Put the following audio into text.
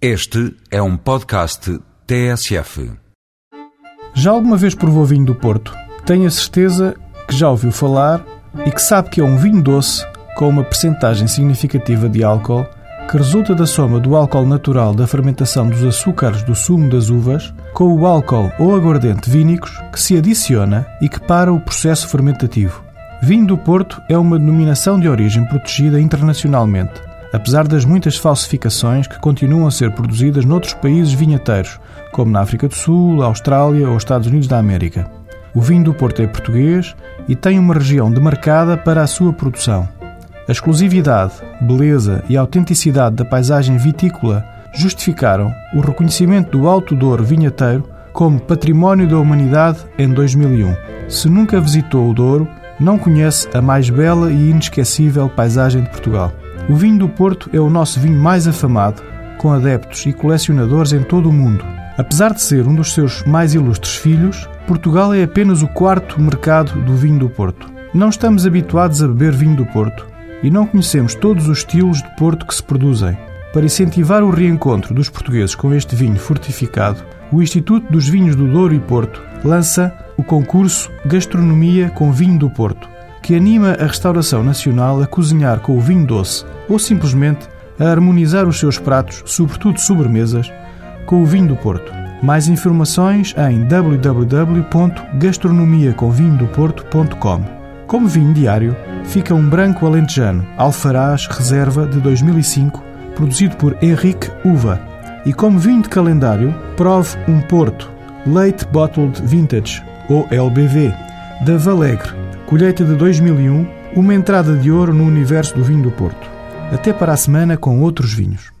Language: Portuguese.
Este é um podcast TSF. Já alguma vez provou vinho do Porto? Tenho a certeza que já ouviu falar e que sabe que é um vinho doce com uma percentagem significativa de álcool que resulta da soma do álcool natural da fermentação dos açúcares do sumo das uvas com o álcool ou aguardente vínicos que se adiciona e que para o processo fermentativo. Vinho do Porto é uma denominação de origem protegida internacionalmente, apesar das muitas falsificações que continuam a ser produzidas noutros países vinheteiros, como na África do Sul, Austrália ou Estados Unidos da América. O vinho do Porto é português e tem uma região demarcada para a sua produção. A exclusividade, beleza e autenticidade da paisagem vitícola justificaram o reconhecimento do Alto Douro vinheteiro como Património da Humanidade em 2001. Se nunca visitou o Douro, não conhece a mais bela e inesquecível paisagem de Portugal. O vinho do Porto é o nosso vinho mais afamado, com adeptos e colecionadores em todo o mundo. Apesar de ser um dos seus mais ilustres filhos, Portugal é apenas o quarto mercado do vinho do Porto. Não estamos habituados a beber vinho do Porto e não conhecemos todos os estilos de Porto que se produzem. Para incentivar o reencontro dos portugueses com este vinho fortificado, o Instituto dos Vinhos do Douro e Porto lança o concurso Gastronomia com Vinho do Porto, que anima a restauração nacional a cozinhar com o vinho doce ou simplesmente a harmonizar os seus pratos, sobretudo sobremesas, com o vinho do Porto. Mais informações em www.gastronomiacomvinhodoporto.com. Como vinho diário, fica um branco alentejano, Alfarás Reserva de 2005, produzido por Henrique Uva. E como vinho de calendário, prove um Porto, Late Bottled Vintage, ou LBV, da Valegre, colheita de 2001, uma entrada de ouro no universo do vinho do Porto. Até para a semana com outros vinhos.